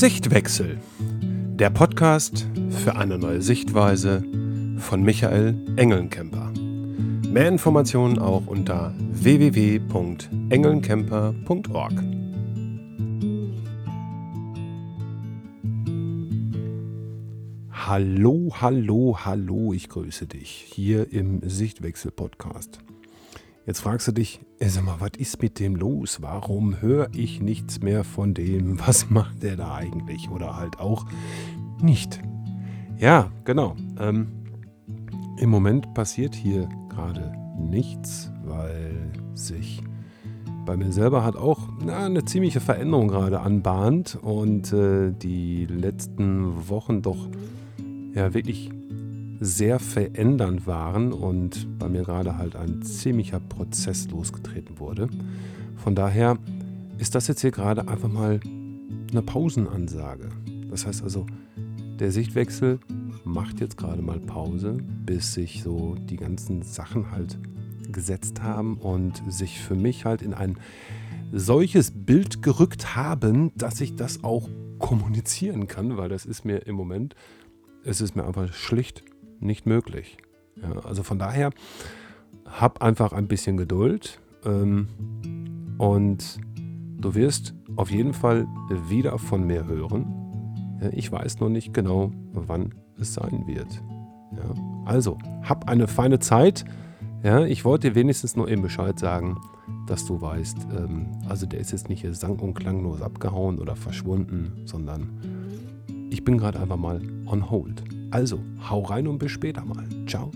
Sichtwechsel. Der Podcast für eine neue Sichtweise von Michael Engelnkemper. Mehr Informationen auch unter www.engelnkemper.org. Hallo, hallo, hallo, ich grüße dich hier im Sichtwechsel-Podcast. Jetzt fragst du dich, sag mal, was ist mit dem los? Warum höre ich nichts mehr von dem? Was macht der da eigentlich? Oder halt auch nicht. Ja, genau. Ähm, Im Moment passiert hier gerade nichts, weil sich bei mir selber hat auch na, eine ziemliche Veränderung gerade anbahnt und äh, die letzten Wochen doch ja wirklich sehr verändernd waren und bei mir gerade halt ein ziemlicher Prozess losgetreten wurde. Von daher ist das jetzt hier gerade einfach mal eine Pausenansage. Das heißt also, der Sichtwechsel macht jetzt gerade mal Pause, bis sich so die ganzen Sachen halt gesetzt haben und sich für mich halt in ein solches Bild gerückt haben, dass ich das auch kommunizieren kann, weil das ist mir im Moment, es ist mir einfach schlicht nicht möglich. Ja, also von daher, hab einfach ein bisschen Geduld ähm, und du wirst auf jeden Fall wieder von mir hören. Ja, ich weiß noch nicht genau, wann es sein wird. Ja, also, hab eine feine Zeit. Ja, ich wollte dir wenigstens nur eben Bescheid sagen, dass du weißt, ähm, also der ist jetzt nicht hier sang- und klanglos abgehauen oder verschwunden, sondern ich bin gerade einfach mal on hold. Also, hau rein und bis später mal. Ciao.